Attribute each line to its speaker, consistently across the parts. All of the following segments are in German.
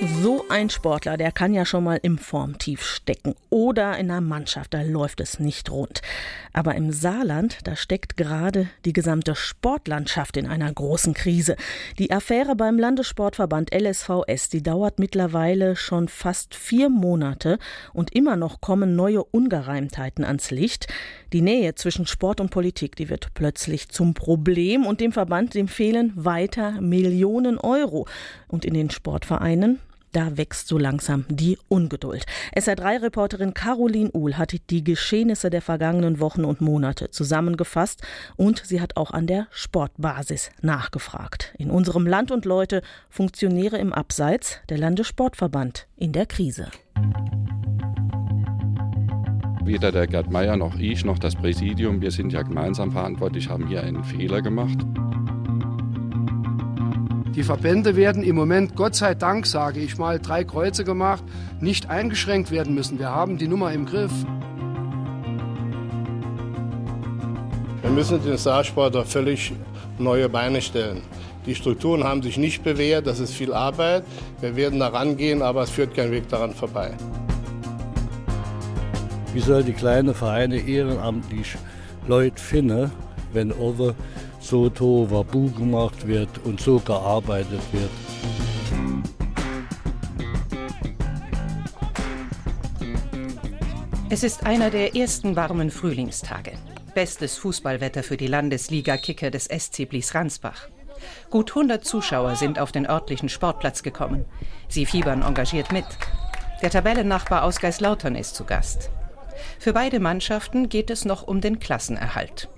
Speaker 1: So ein Sportler, der kann ja schon mal im Formtief stecken. Oder in einer Mannschaft, da läuft es nicht rund. Aber im Saarland, da steckt gerade die gesamte Sportlandschaft in einer großen Krise. Die Affäre beim Landessportverband LSVS, die dauert mittlerweile schon fast vier Monate und immer noch kommen neue Ungereimtheiten ans Licht. Die Nähe zwischen Sport und Politik, die wird plötzlich zum Problem und dem Verband, dem fehlen weiter Millionen Euro. Und in den Sportvereinen, da wächst so langsam die Ungeduld. SR3-Reporterin Caroline Uhl hat die Geschehnisse der vergangenen Wochen und Monate zusammengefasst und sie hat auch an der Sportbasis nachgefragt. In unserem Land und Leute Funktionäre im Abseits, der Landessportverband in der Krise.
Speaker 2: Weder der Gerd Meier noch ich noch das Präsidium, wir sind ja gemeinsam verantwortlich, haben hier einen Fehler gemacht.
Speaker 3: Die Verbände werden im Moment, Gott sei Dank, sage ich mal, drei Kreuze gemacht, nicht eingeschränkt werden müssen. Wir haben die Nummer im Griff.
Speaker 4: Wir müssen den Saarsport auf völlig neue Beine stellen. Die Strukturen haben sich nicht bewährt, das ist viel Arbeit. Wir werden da rangehen, aber es führt kein Weg daran vorbei.
Speaker 5: Wie soll die kleine Vereine ehrenamtlich Leute finden, wenn over so Wabu gemacht wird und so gearbeitet wird.
Speaker 6: Es ist einer der ersten warmen Frühlingstage. Bestes Fußballwetter für die Landesliga-Kicker des SC Blies-Ransbach. Gut 100 Zuschauer sind auf den örtlichen Sportplatz gekommen. Sie fiebern engagiert mit. Der Tabellennachbar aus Geislautern ist zu Gast. Für beide Mannschaften geht es noch um den Klassenerhalt.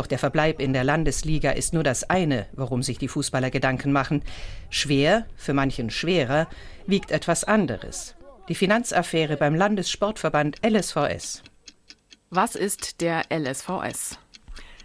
Speaker 6: Doch der Verbleib in der Landesliga ist nur das eine, worum sich die Fußballer Gedanken machen. Schwer, für manchen schwerer, wiegt etwas anderes. Die Finanzaffäre beim Landessportverband LSVS.
Speaker 7: Was ist der LSVS?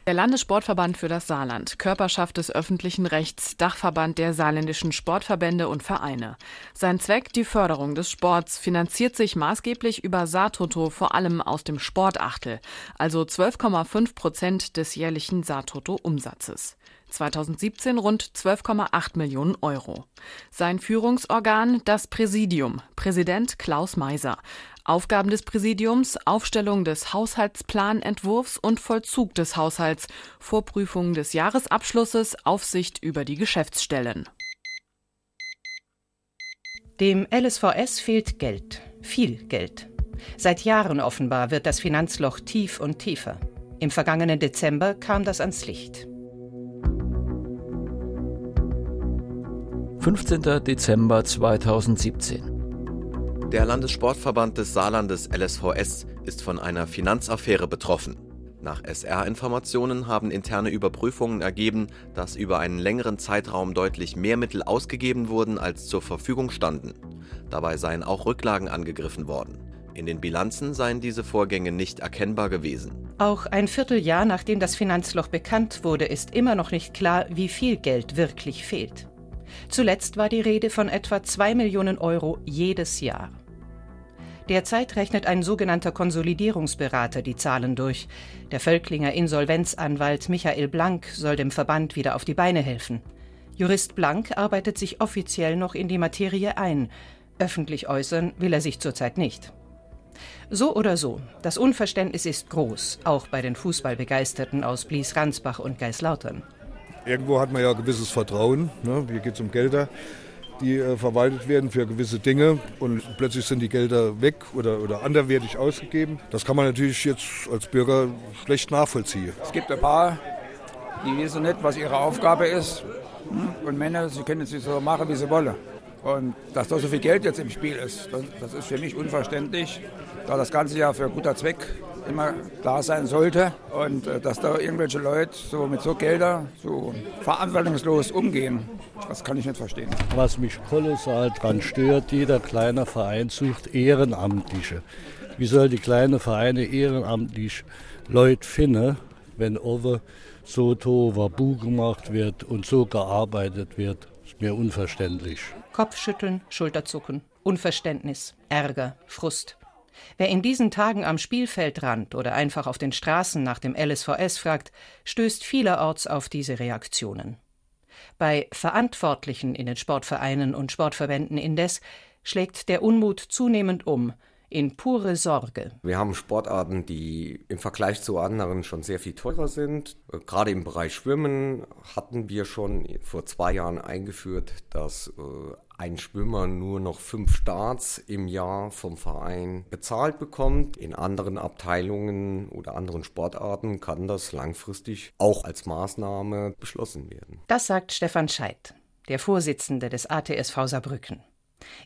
Speaker 7: Der Landessportverband für das Saarland, Körperschaft des öffentlichen Rechts, Dachverband der saarländischen Sportverbände und Vereine. Sein Zweck, die Förderung des Sports, finanziert sich maßgeblich über Saartoto vor allem aus dem Sportachtel, also 12,5 Prozent des jährlichen Saartoto-Umsatzes. 2017 rund 12,8 Millionen Euro. Sein Führungsorgan das Präsidium, Präsident Klaus Meiser. Aufgaben des Präsidiums, Aufstellung des Haushaltsplanentwurfs und Vollzug des Haushalts, Vorprüfung des Jahresabschlusses, Aufsicht über die Geschäftsstellen.
Speaker 6: Dem LSVS fehlt Geld, viel Geld. Seit Jahren offenbar wird das Finanzloch tief und tiefer. Im vergangenen Dezember kam das ans Licht.
Speaker 8: 15. Dezember 2017.
Speaker 9: Der Landessportverband des Saarlandes LSVS ist von einer Finanzaffäre betroffen. Nach SR-Informationen haben interne Überprüfungen ergeben, dass über einen längeren Zeitraum deutlich mehr Mittel ausgegeben wurden, als zur Verfügung standen. Dabei seien auch Rücklagen angegriffen worden. In den Bilanzen seien diese Vorgänge nicht erkennbar gewesen.
Speaker 6: Auch ein Vierteljahr nachdem das Finanzloch bekannt wurde, ist immer noch nicht klar, wie viel Geld wirklich fehlt. Zuletzt war die Rede von etwa 2 Millionen Euro jedes Jahr. Derzeit rechnet ein sogenannter Konsolidierungsberater die Zahlen durch. Der Völklinger Insolvenzanwalt Michael Blank soll dem Verband wieder auf die Beine helfen. Jurist Blank arbeitet sich offiziell noch in die Materie ein. Öffentlich äußern will er sich zurzeit nicht. So oder so, das Unverständnis ist groß, auch bei den Fußballbegeisterten aus Blies-Ransbach und Geislautern.
Speaker 10: Irgendwo hat man ja gewisses Vertrauen. Ne? Hier geht es um Gelder die äh, verwaltet werden für gewisse Dinge und plötzlich sind die Gelder weg oder, oder anderwertig ausgegeben. Das kann man natürlich jetzt als Bürger schlecht nachvollziehen.
Speaker 11: Es gibt ein paar, die wissen nicht, was ihre Aufgabe ist. Hm? Und Männer, sie können es so machen, wie sie wollen. Und dass da so viel Geld jetzt im Spiel ist, das, ist für mich unverständlich, da das Ganze ja für guter Zweck immer da sein sollte und äh, dass da irgendwelche Leute so mit so Gelder so verantwortungslos umgehen, das kann ich nicht verstehen.
Speaker 5: Was mich kolossal dran stört, jeder kleine Verein sucht Ehrenamtliche. Wie soll die kleine Vereine ehrenamtlich Leute finden, wenn over so Wabu gemacht wird und so gearbeitet wird? Ist mir unverständlich.
Speaker 6: Kopfschütteln, Schulterzucken, Unverständnis, Ärger, Frust. Wer in diesen Tagen am Spielfeldrand oder einfach auf den Straßen nach dem LSVS fragt, stößt vielerorts auf diese Reaktionen. Bei Verantwortlichen in den Sportvereinen und Sportverbänden indes schlägt der Unmut zunehmend um in pure Sorge.
Speaker 12: Wir haben Sportarten, die im Vergleich zu anderen schon sehr viel teurer sind. Gerade im Bereich Schwimmen hatten wir schon vor zwei Jahren eingeführt, dass äh, ein Schwimmer nur noch fünf Starts im Jahr vom Verein bezahlt bekommt. In anderen Abteilungen oder anderen Sportarten kann das langfristig auch als Maßnahme beschlossen werden.
Speaker 6: Das sagt Stefan Scheidt, der Vorsitzende des ATSV Saarbrücken.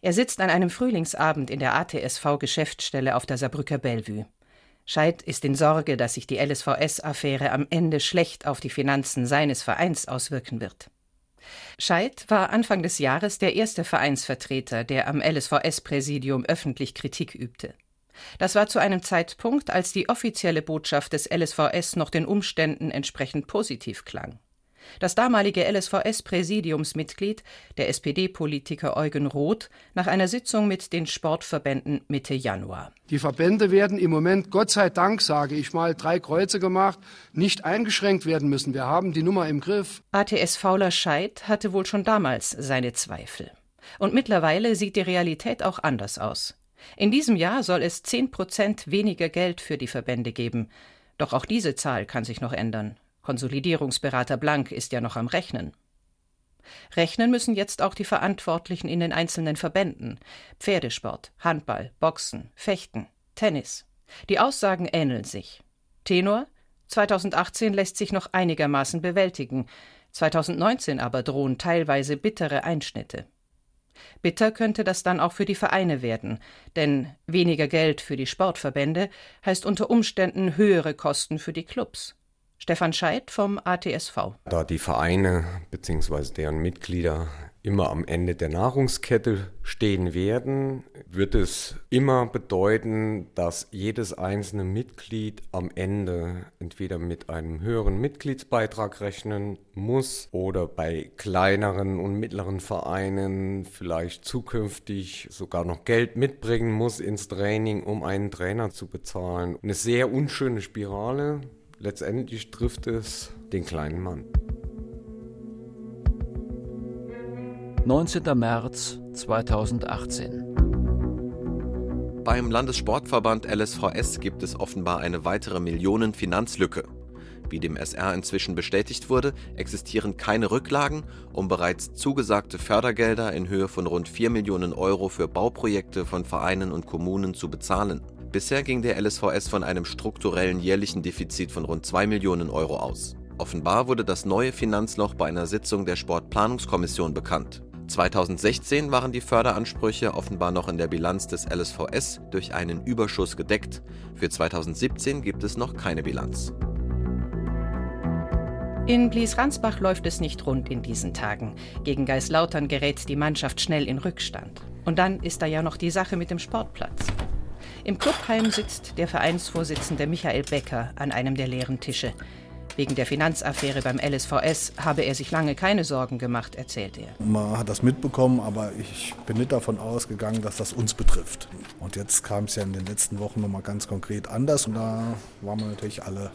Speaker 6: Er sitzt an einem Frühlingsabend in der ATSV-Geschäftsstelle auf der Saarbrücker Bellevue. Scheidt ist in Sorge, dass sich die LSVS-Affäre am Ende schlecht auf die Finanzen seines Vereins auswirken wird. Scheidt war Anfang des Jahres der erste Vereinsvertreter, der am LSVS-Präsidium öffentlich Kritik übte. Das war zu einem Zeitpunkt, als die offizielle Botschaft des LSVS noch den Umständen entsprechend positiv klang. Das damalige LSVS-Präsidiumsmitglied, der SPD-Politiker Eugen Roth, nach einer Sitzung mit den Sportverbänden Mitte Januar.
Speaker 3: Die Verbände werden im Moment, Gott sei Dank, sage ich mal, drei Kreuze gemacht, nicht eingeschränkt werden müssen. Wir haben die Nummer im Griff.
Speaker 6: ATS Fauler Scheid hatte wohl schon damals seine Zweifel. Und mittlerweile sieht die Realität auch anders aus. In diesem Jahr soll es 10 Prozent weniger Geld für die Verbände geben. Doch auch diese Zahl kann sich noch ändern. Konsolidierungsberater Blank ist ja noch am Rechnen. Rechnen müssen jetzt auch die Verantwortlichen in den einzelnen Verbänden. Pferdesport, Handball, Boxen, Fechten, Tennis. Die Aussagen ähneln sich. Tenor 2018 lässt sich noch einigermaßen bewältigen, 2019 aber drohen teilweise bittere Einschnitte. Bitter könnte das dann auch für die Vereine werden, denn weniger Geld für die Sportverbände heißt unter Umständen höhere Kosten für die Clubs. Stefan Scheidt vom ATSV.
Speaker 12: Da die Vereine bzw. deren Mitglieder immer am Ende der Nahrungskette stehen werden, wird es immer bedeuten, dass jedes einzelne Mitglied am Ende entweder mit einem höheren Mitgliedsbeitrag rechnen muss oder bei kleineren und mittleren Vereinen vielleicht zukünftig sogar noch Geld mitbringen muss ins Training, um einen Trainer zu bezahlen. Eine sehr unschöne Spirale, Letztendlich trifft es den kleinen Mann.
Speaker 8: 19. März 2018.
Speaker 9: Beim Landessportverband LSVS gibt es offenbar eine weitere Millionen-Finanzlücke. Wie dem SR inzwischen bestätigt wurde, existieren keine Rücklagen, um bereits zugesagte Fördergelder in Höhe von rund 4 Millionen Euro für Bauprojekte von Vereinen und Kommunen zu bezahlen. Bisher ging der LSVS von einem strukturellen jährlichen Defizit von rund 2 Millionen Euro aus. Offenbar wurde das neue Finanzloch bei einer Sitzung der Sportplanungskommission bekannt. 2016 waren die Förderansprüche offenbar noch in der Bilanz des LSVS durch einen Überschuss gedeckt. Für 2017 gibt es noch keine Bilanz.
Speaker 6: In Blies-Ransbach läuft es nicht rund in diesen Tagen. Gegen Geislautern gerät die Mannschaft schnell in Rückstand. Und dann ist da ja noch die Sache mit dem Sportplatz. Im Clubheim sitzt der Vereinsvorsitzende Michael Becker an einem der leeren Tische. Wegen der Finanzaffäre beim LSVS habe er sich lange keine Sorgen gemacht, erzählt er.
Speaker 13: Man hat das mitbekommen, aber ich bin nicht davon ausgegangen, dass das uns betrifft. Und jetzt kam es ja in den letzten Wochen nochmal ganz konkret anders und da waren wir natürlich alle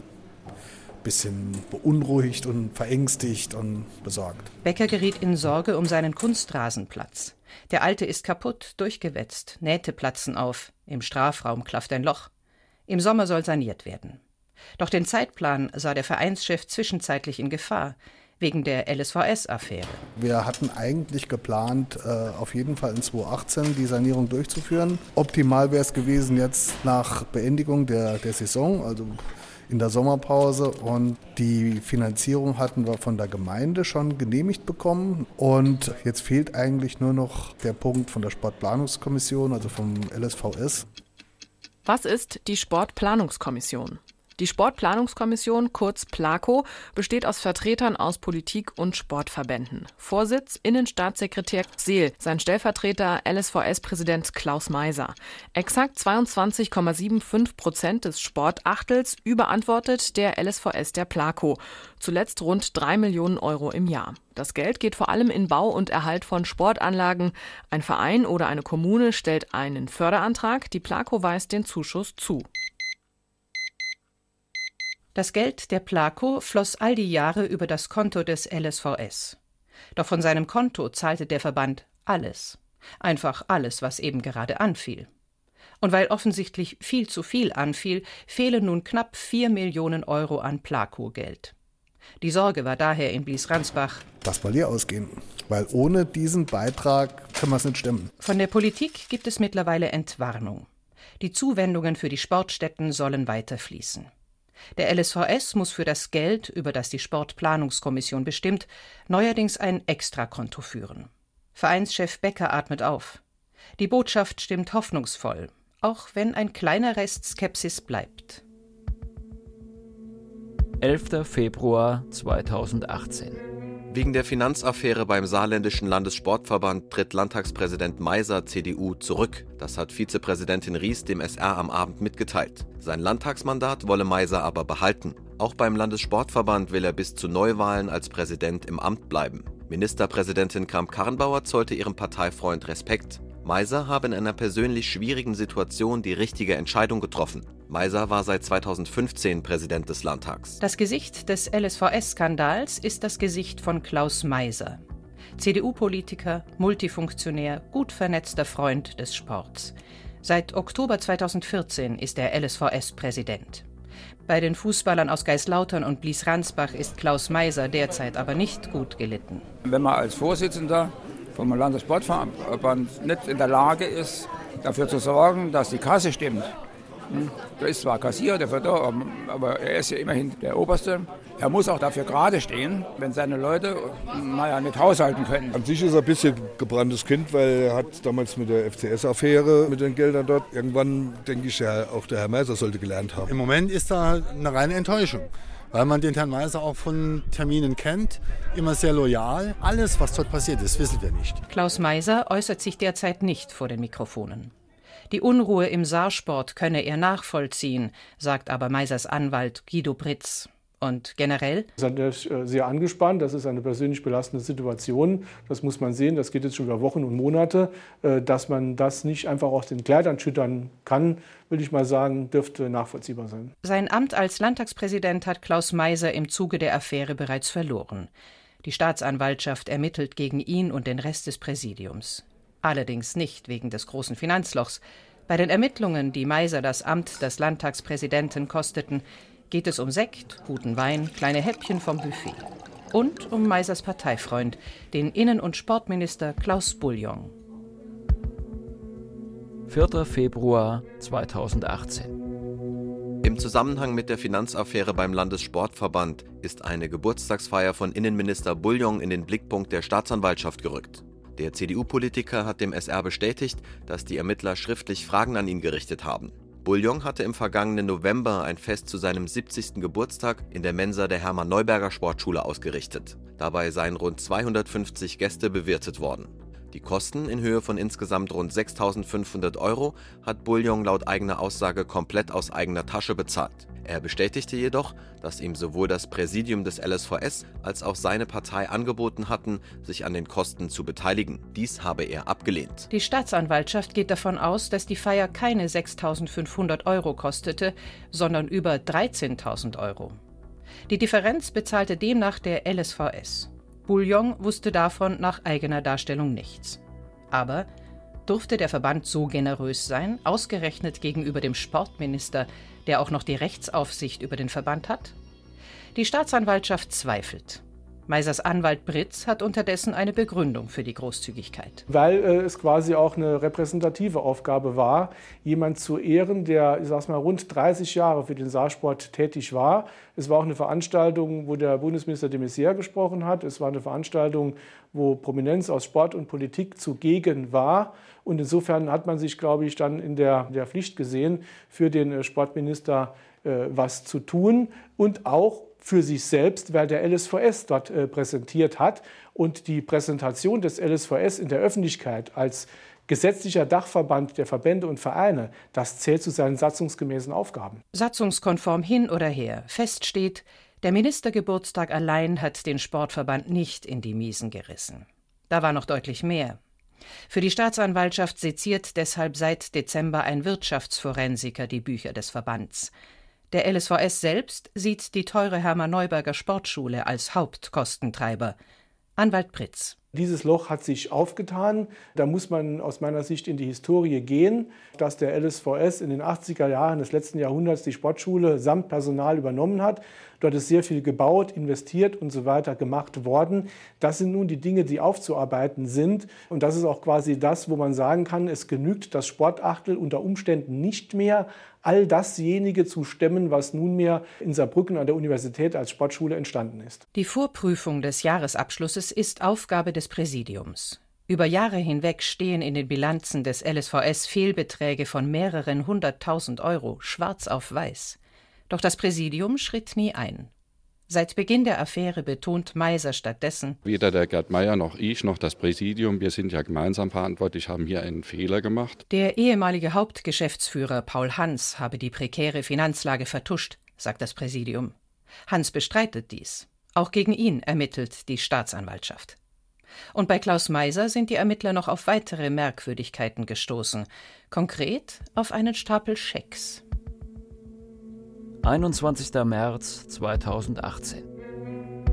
Speaker 13: ein bisschen beunruhigt und verängstigt und besorgt.
Speaker 6: Becker geriet in Sorge um seinen Kunstrasenplatz. Der alte ist kaputt, durchgewetzt, Nähte platzen auf, im Strafraum klafft ein Loch. Im Sommer soll saniert werden. Doch den Zeitplan sah der Vereinschef zwischenzeitlich in Gefahr, wegen der LSVS-Affäre.
Speaker 13: Wir hatten eigentlich geplant, äh, auf jeden Fall in 2018 die Sanierung durchzuführen. Optimal wäre es gewesen jetzt nach Beendigung der, der Saison, also in der Sommerpause und die Finanzierung hatten wir von der Gemeinde schon genehmigt bekommen und jetzt fehlt eigentlich nur noch der Punkt von der Sportplanungskommission, also vom LSVS.
Speaker 7: Was ist die Sportplanungskommission? Die Sportplanungskommission, kurz PLACO, besteht aus Vertretern aus Politik und Sportverbänden. Vorsitz Innenstaatssekretär Seel, sein Stellvertreter LSVS-Präsident Klaus Meiser. Exakt 22,75 Prozent des Sportachtels überantwortet der LSVS der PLACO. Zuletzt rund drei Millionen Euro im Jahr. Das Geld geht vor allem in Bau und Erhalt von Sportanlagen. Ein Verein oder eine Kommune stellt einen Förderantrag, die PLACO weist den Zuschuss zu.
Speaker 6: Das Geld der Placo floss all die Jahre über das Konto des LSVS. Doch von seinem Konto zahlte der Verband alles. Einfach alles, was eben gerade anfiel. Und weil offensichtlich viel zu viel anfiel, fehlen nun knapp vier Millionen Euro an Placo-Geld. Die Sorge war daher in Blies-Ransbach.
Speaker 13: Das mal hier ausgehen, weil ohne diesen Beitrag können wir es nicht stemmen.
Speaker 6: Von der Politik gibt es mittlerweile Entwarnung. Die Zuwendungen für die Sportstätten sollen weiter fließen. Der LSVS muss für das Geld, über das die Sportplanungskommission bestimmt, neuerdings ein Extrakonto führen. Vereinschef Becker atmet auf. Die Botschaft stimmt hoffnungsvoll, auch wenn ein kleiner Rest Skepsis bleibt.
Speaker 8: 11. Februar 2018
Speaker 9: Wegen der Finanzaffäre beim Saarländischen Landessportverband tritt Landtagspräsident Meiser CDU zurück. Das hat Vizepräsidentin Ries dem SR am Abend mitgeteilt. Sein Landtagsmandat wolle Meiser aber behalten. Auch beim Landessportverband will er bis zu Neuwahlen als Präsident im Amt bleiben. Ministerpräsidentin Kramp-Karrenbauer zollte ihrem Parteifreund Respekt. Meiser habe in einer persönlich schwierigen Situation die richtige Entscheidung getroffen. Meiser war seit 2015 Präsident des Landtags.
Speaker 6: Das Gesicht des LSVS-Skandals ist das Gesicht von Klaus Meiser. CDU-Politiker, Multifunktionär, gut vernetzter Freund des Sports. Seit Oktober 2014 ist er LSVS-Präsident. Bei den Fußballern aus Geislautern und Blies-Ransbach ist Klaus Meiser derzeit aber nicht gut gelitten.
Speaker 11: Wenn man als Vorsitzender vom Landessportverband nicht in der Lage ist, dafür zu sorgen, dass die Kasse stimmt. Hm? Der ist zwar Kassier, der wird da, aber er ist ja immerhin der Oberste. Er muss auch dafür gerade stehen, wenn seine Leute naja, nicht haushalten können.
Speaker 10: An sich ist er ein bisschen gebranntes Kind, weil er hat damals mit der FCS-Affäre, mit den Geldern dort, irgendwann denke ich, ja, auch der Herr Meiser sollte gelernt haben.
Speaker 14: Im Moment ist da eine reine Enttäuschung weil man den Herrn Meiser auch von Terminen kennt, immer sehr loyal. Alles, was dort passiert ist, wissen wir nicht.
Speaker 6: Klaus Meiser äußert sich derzeit nicht vor den Mikrofonen. Die Unruhe im Saarsport könne er nachvollziehen, sagt aber Meisers Anwalt Guido Britz. Und generell?
Speaker 15: Das ist äh, sehr angespannt. Das ist eine persönlich belastende Situation. Das muss man sehen. Das geht jetzt schon über Wochen und Monate. Äh, dass man das nicht einfach aus den Kleidern schüttern kann, will ich mal sagen, dürfte nachvollziehbar sein.
Speaker 6: Sein Amt als Landtagspräsident hat Klaus Meiser im Zuge der Affäre bereits verloren. Die Staatsanwaltschaft ermittelt gegen ihn und den Rest des Präsidiums. Allerdings nicht wegen des großen Finanzlochs. Bei den Ermittlungen, die Meiser das Amt des Landtagspräsidenten kosteten, geht es um Sekt, guten Wein, kleine Häppchen vom Buffet. Und um Meisers Parteifreund, den Innen- und Sportminister Klaus Bouillon.
Speaker 8: 4. Februar 2018.
Speaker 9: Im Zusammenhang mit der Finanzaffäre beim Landessportverband ist eine Geburtstagsfeier von Innenminister Bouillon in den Blickpunkt der Staatsanwaltschaft gerückt. Der CDU-Politiker hat dem SR bestätigt, dass die Ermittler schriftlich Fragen an ihn gerichtet haben. Bouillon hatte im vergangenen November ein Fest zu seinem 70. Geburtstag in der Mensa der Hermann Neuberger Sportschule ausgerichtet. Dabei seien rund 250 Gäste bewirtet worden. Die Kosten in Höhe von insgesamt rund 6.500 Euro hat Bouillon laut eigener Aussage komplett aus eigener Tasche bezahlt. Er bestätigte jedoch, dass ihm sowohl das Präsidium des LSVS als auch seine Partei angeboten hatten, sich an den Kosten zu beteiligen. Dies habe er abgelehnt.
Speaker 6: Die Staatsanwaltschaft geht davon aus, dass die Feier keine 6.500 Euro kostete, sondern über 13.000 Euro. Die Differenz bezahlte demnach der LSVS. Bouillon wusste davon nach eigener Darstellung nichts. Aber durfte der Verband so generös sein, ausgerechnet gegenüber dem Sportminister, der auch noch die Rechtsaufsicht über den Verband hat? Die Staatsanwaltschaft zweifelt. Meisers Anwalt Britz hat unterdessen eine Begründung für die Großzügigkeit.
Speaker 15: Weil äh, es quasi auch eine repräsentative Aufgabe war, jemand zu ehren, der, ich sag's mal, rund 30 Jahre für den Saarsport tätig war. Es war auch eine Veranstaltung, wo der Bundesminister de Maizière gesprochen hat. Es war eine Veranstaltung, wo Prominenz aus Sport und Politik zugegen war. Und insofern hat man sich, glaube ich, dann in der, der Pflicht gesehen, für den äh, Sportminister äh, was zu tun und auch für sich selbst, weil der LSVS dort äh, präsentiert hat. Und die Präsentation des LSVS in der Öffentlichkeit als gesetzlicher Dachverband der Verbände und Vereine, das zählt zu seinen satzungsgemäßen Aufgaben.
Speaker 6: Satzungskonform hin oder her, fest steht, der Ministergeburtstag allein hat den Sportverband nicht in die Miesen gerissen. Da war noch deutlich mehr. Für die Staatsanwaltschaft seziert deshalb seit Dezember ein Wirtschaftsforensiker die Bücher des Verbands. Der LSVS selbst sieht die teure Hermann Neuberger Sportschule als Hauptkostentreiber. Anwalt Pritz.
Speaker 15: Dieses Loch hat sich aufgetan. Da muss man aus meiner Sicht in die Historie gehen, dass der LSVS in den 80er Jahren des letzten Jahrhunderts die Sportschule samt Personal übernommen hat. Dort ist sehr viel gebaut, investiert und so weiter gemacht worden. Das sind nun die Dinge, die aufzuarbeiten sind. Und das ist auch quasi das, wo man sagen kann, es genügt das Sportachtel unter Umständen nicht mehr, all dasjenige zu stemmen, was nunmehr in Saarbrücken an der Universität als Sportschule entstanden ist.
Speaker 6: Die Vorprüfung des Jahresabschlusses ist Aufgabe des Präsidiums. Über Jahre hinweg stehen in den Bilanzen des LSVS Fehlbeträge von mehreren hunderttausend Euro, schwarz auf weiß. Doch das Präsidium schritt nie ein. Seit Beginn der Affäre betont Meiser stattdessen,
Speaker 2: weder der Gerd Meier noch ich noch das Präsidium, wir sind ja gemeinsam verantwortlich, haben hier einen Fehler gemacht.
Speaker 6: Der ehemalige Hauptgeschäftsführer Paul Hans habe die prekäre Finanzlage vertuscht, sagt das Präsidium. Hans bestreitet dies. Auch gegen ihn ermittelt die Staatsanwaltschaft. Und bei Klaus Meiser sind die Ermittler noch auf weitere Merkwürdigkeiten gestoßen. Konkret auf einen Stapel Schecks.
Speaker 8: 21. März 2018.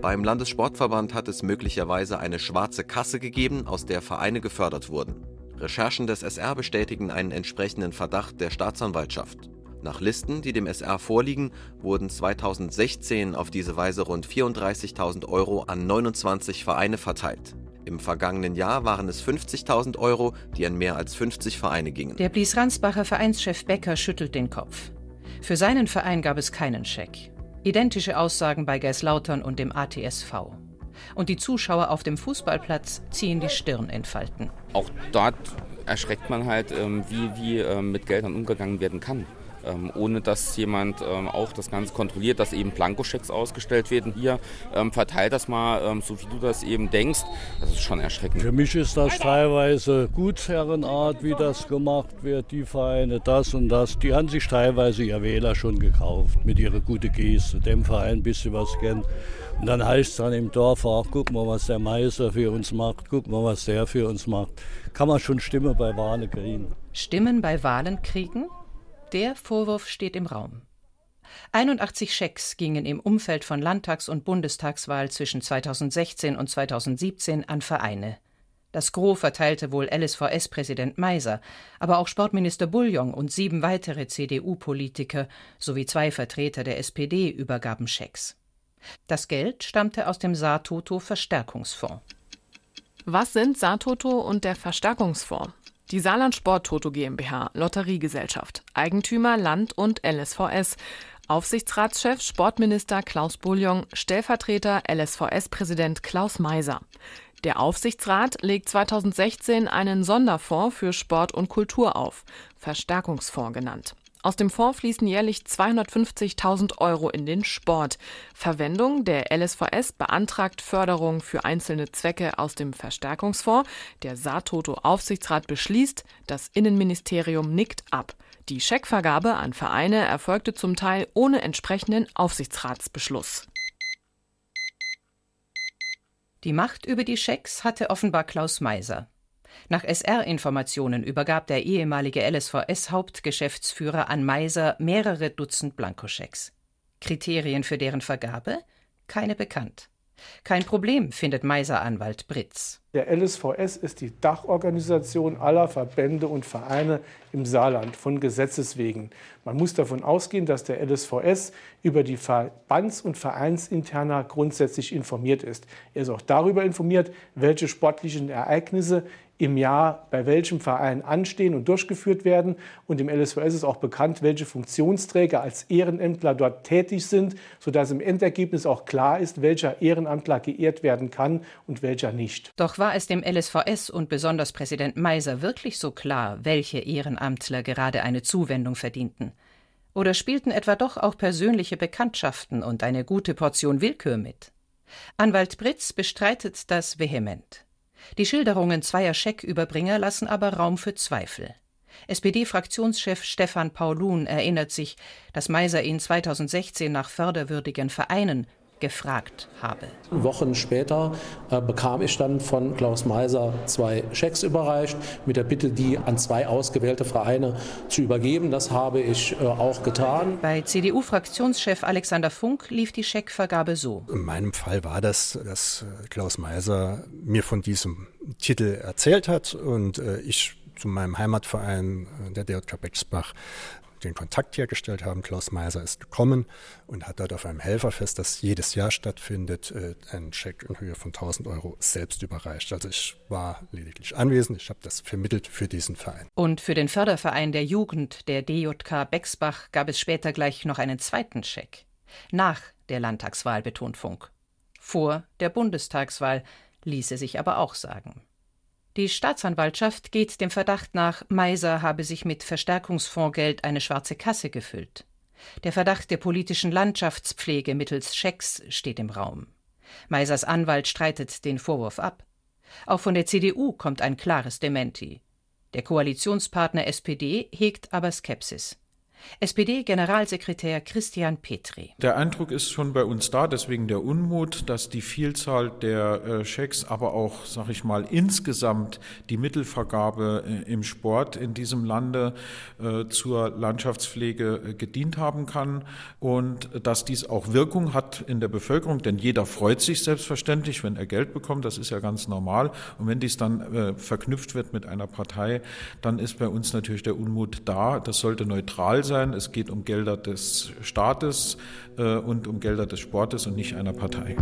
Speaker 9: Beim Landessportverband hat es möglicherweise eine schwarze Kasse gegeben, aus der Vereine gefördert wurden. Recherchen des SR bestätigen einen entsprechenden Verdacht der Staatsanwaltschaft. Nach Listen, die dem SR vorliegen, wurden 2016 auf diese Weise rund 34.000 Euro an 29 Vereine verteilt. Im vergangenen Jahr waren es 50.000 Euro, die an mehr als 50 Vereine gingen.
Speaker 6: Der Blies-Ransbacher Vereinschef Becker schüttelt den Kopf. Für seinen Verein gab es keinen Scheck. Identische Aussagen bei Geislautern und dem ATSV. Und die Zuschauer auf dem Fußballplatz ziehen die Stirn in Falten.
Speaker 16: Auch dort erschreckt man halt, ähm, wie, wie ähm, mit Geldern umgegangen werden kann ähm, ohne dass jemand ähm, auch das Ganze kontrolliert, dass eben Blankoschecks ausgestellt werden. Hier ähm, verteilt das mal, ähm, so wie du das eben denkst. Das ist schon erschreckend.
Speaker 5: Für mich ist das teilweise Gutsherrenart, wie das gemacht wird. Die Vereine, das und das, die haben sich teilweise ihr Wähler schon gekauft mit ihrer guten Geste, dem Verein ein bisschen was kennt. Und dann heißt es dann im Dorf auch, guck mal, was der Meister für uns macht, guck mal, was der für uns macht. Kann man schon Stimme bei Wahlen kriegen.
Speaker 6: Stimmen bei Wahlen kriegen? Der Vorwurf steht im Raum. 81 Schecks gingen im Umfeld von Landtags- und Bundestagswahl zwischen 2016 und 2017 an Vereine. Das Gros verteilte wohl LSVS-Präsident Meiser, aber auch Sportminister Bouillon und sieben weitere CDU-Politiker sowie zwei Vertreter der SPD übergaben Schecks. Das Geld stammte aus dem Saartoto Verstärkungsfonds.
Speaker 7: Was sind Saartoto und der Verstärkungsfonds? Die Saarland Sport Toto GmbH, Lotteriegesellschaft, Eigentümer Land und LSVS, Aufsichtsratschef Sportminister Klaus Bouillon, Stellvertreter LSVS-Präsident Klaus Meiser. Der Aufsichtsrat legt 2016 einen Sonderfonds für Sport und Kultur auf, Verstärkungsfonds genannt. Aus dem Fonds fließen jährlich 250.000 Euro in den Sport. Verwendung der LSVS beantragt Förderung für einzelne Zwecke aus dem Verstärkungsfonds. Der Saartoto-Aufsichtsrat beschließt, das Innenministerium nickt ab. Die Scheckvergabe an Vereine erfolgte zum Teil ohne entsprechenden Aufsichtsratsbeschluss.
Speaker 6: Die Macht über die Schecks hatte offenbar Klaus Meiser. Nach SR-Informationen übergab der ehemalige LSVS-Hauptgeschäftsführer an Meiser mehrere Dutzend Blankoschecks. Kriterien für deren Vergabe? Keine bekannt. Kein Problem, findet Meiser-Anwalt Britz.
Speaker 15: Der LSVS ist die Dachorganisation aller Verbände und Vereine im Saarland von Gesetzes wegen. Man muss davon ausgehen, dass der LSVS über die Verbands- und Vereinsinterna grundsätzlich informiert ist. Er ist auch darüber informiert, welche sportlichen Ereignisse im Jahr bei welchem Verein anstehen und durchgeführt werden. Und im LSVS ist auch bekannt, welche Funktionsträger als Ehrenämtler dort tätig sind, sodass im Endergebnis auch klar ist, welcher Ehrenamtler geehrt werden kann und welcher nicht.
Speaker 6: Doch war es dem LSVS und besonders Präsident Meiser wirklich so klar, welche Ehrenamtler gerade eine Zuwendung verdienten? Oder spielten etwa doch auch persönliche Bekanntschaften und eine gute Portion Willkür mit? Anwalt Britz bestreitet das vehement. Die Schilderungen zweier Schecküberbringer lassen aber Raum für Zweifel. SPD-Fraktionschef Stefan Paulun erinnert sich, dass Meiser ihn 2016 nach förderwürdigen Vereinen gefragt habe.
Speaker 17: Wochen später äh, bekam ich dann von Klaus Meiser zwei Schecks überreicht, mit der Bitte, die an zwei ausgewählte Vereine zu übergeben. Das habe ich äh, auch getan.
Speaker 6: Bei CDU-Fraktionschef Alexander Funk lief die Scheckvergabe so.
Speaker 18: In meinem Fall war das, dass äh, Klaus Meiser mir von diesem Titel erzählt hat und äh, ich zu meinem Heimatverein, äh, der DJK Bexbach, den Kontakt hergestellt haben. Klaus Meiser ist gekommen und hat dort auf einem Helferfest, das jedes Jahr stattfindet, äh, einen Scheck in Höhe von 1000 Euro selbst überreicht. Also ich war lediglich anwesend, ich habe das vermittelt für diesen Verein.
Speaker 6: Und für den Förderverein der Jugend der DJK Bexbach gab es später gleich noch einen zweiten Scheck. Nach der Landtagswahl betont Funk. Vor der Bundestagswahl ließe sich aber auch sagen. Die Staatsanwaltschaft geht dem Verdacht nach, Meiser habe sich mit Verstärkungsfondsgeld eine schwarze Kasse gefüllt. Der Verdacht der politischen Landschaftspflege mittels Schecks steht im Raum. Meisers Anwalt streitet den Vorwurf ab. Auch von der CDU kommt ein klares Dementi. Der Koalitionspartner SPD hegt aber Skepsis. SPD-Generalsekretär Christian Petri.
Speaker 19: Der Eindruck ist schon bei uns da, deswegen der Unmut, dass die Vielzahl der äh, Schecks, aber auch, sag ich mal, insgesamt die Mittelvergabe äh, im Sport in diesem Lande äh, zur Landschaftspflege gedient haben kann und dass dies auch Wirkung hat in der Bevölkerung, denn jeder freut sich selbstverständlich, wenn er Geld bekommt, das ist ja ganz normal. Und wenn dies dann verknüpft wird mit einer Partei, dann ist bei uns natürlich der Unmut da. Das sollte neutral sein sein. Es geht um Gelder des Staates äh, und um Gelder des Sportes und nicht einer Partei.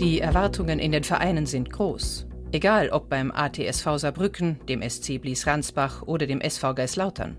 Speaker 6: Die Erwartungen in den Vereinen sind groß. Egal ob beim ATSV Saarbrücken, dem SC Blies-Ransbach oder dem SV Geislautern.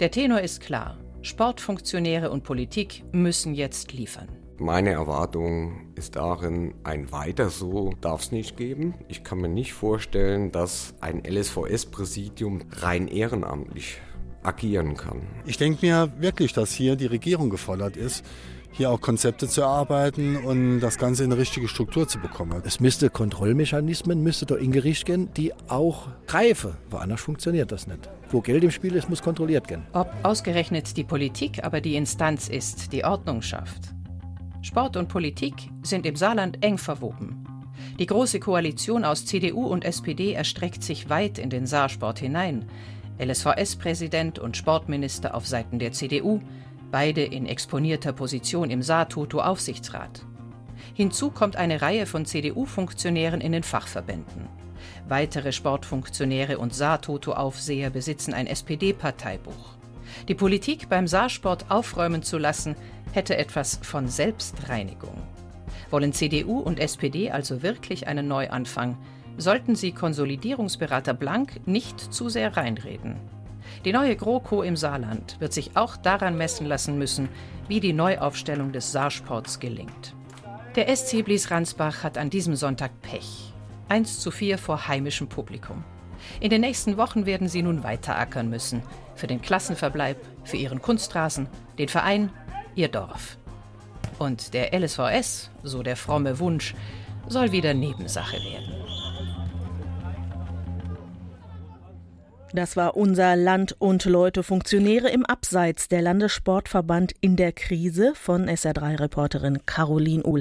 Speaker 6: Der Tenor ist klar. Sportfunktionäre und Politik müssen jetzt liefern.
Speaker 12: Meine Erwartung ist darin, ein weiter so darf es nicht geben. Ich kann mir nicht vorstellen, dass ein LSVS-Präsidium rein ehrenamtlich agieren kann.
Speaker 14: Ich denke mir wirklich, dass hier die Regierung gefordert ist, hier auch Konzepte zu erarbeiten und das Ganze in eine richtige Struktur zu bekommen.
Speaker 20: Es müsste Kontrollmechanismen, müsste da in Gericht gehen, die auch greifen. Woanders funktioniert das nicht. Wo Geld im Spiel ist, muss kontrolliert gehen.
Speaker 6: Ob ausgerechnet die Politik aber die Instanz ist, die Ordnung schafft. Sport und Politik sind im Saarland eng verwoben. Die große Koalition aus CDU und SPD erstreckt sich weit in den Saarsport hinein. LSVS-Präsident und Sportminister auf Seiten der CDU, beide in exponierter Position im Saartoto-Aufsichtsrat. Hinzu kommt eine Reihe von CDU-Funktionären in den Fachverbänden. Weitere Sportfunktionäre und Saartoto-Aufseher besitzen ein SPD-Parteibuch. Die Politik beim Saarsport aufräumen zu lassen, hätte etwas von Selbstreinigung. Wollen CDU und SPD also wirklich einen Neuanfang, sollten sie Konsolidierungsberater Blank nicht zu sehr reinreden. Die neue GroKo im Saarland wird sich auch daran messen lassen müssen, wie die Neuaufstellung des Saarsports gelingt. Der SC Blies-Ransbach hat an diesem Sonntag Pech. 1 zu 4 vor heimischem Publikum. In den nächsten Wochen werden sie nun weiterackern müssen. Für den Klassenverbleib, für ihren Kunstrasen, den Verein ihr Dorf. Und der LSVS, so der fromme Wunsch, soll wieder Nebensache werden.
Speaker 1: Das war unser Land und Leute Funktionäre im Abseits der Landessportverband in der Krise von SR3-Reporterin Caroline Uhl.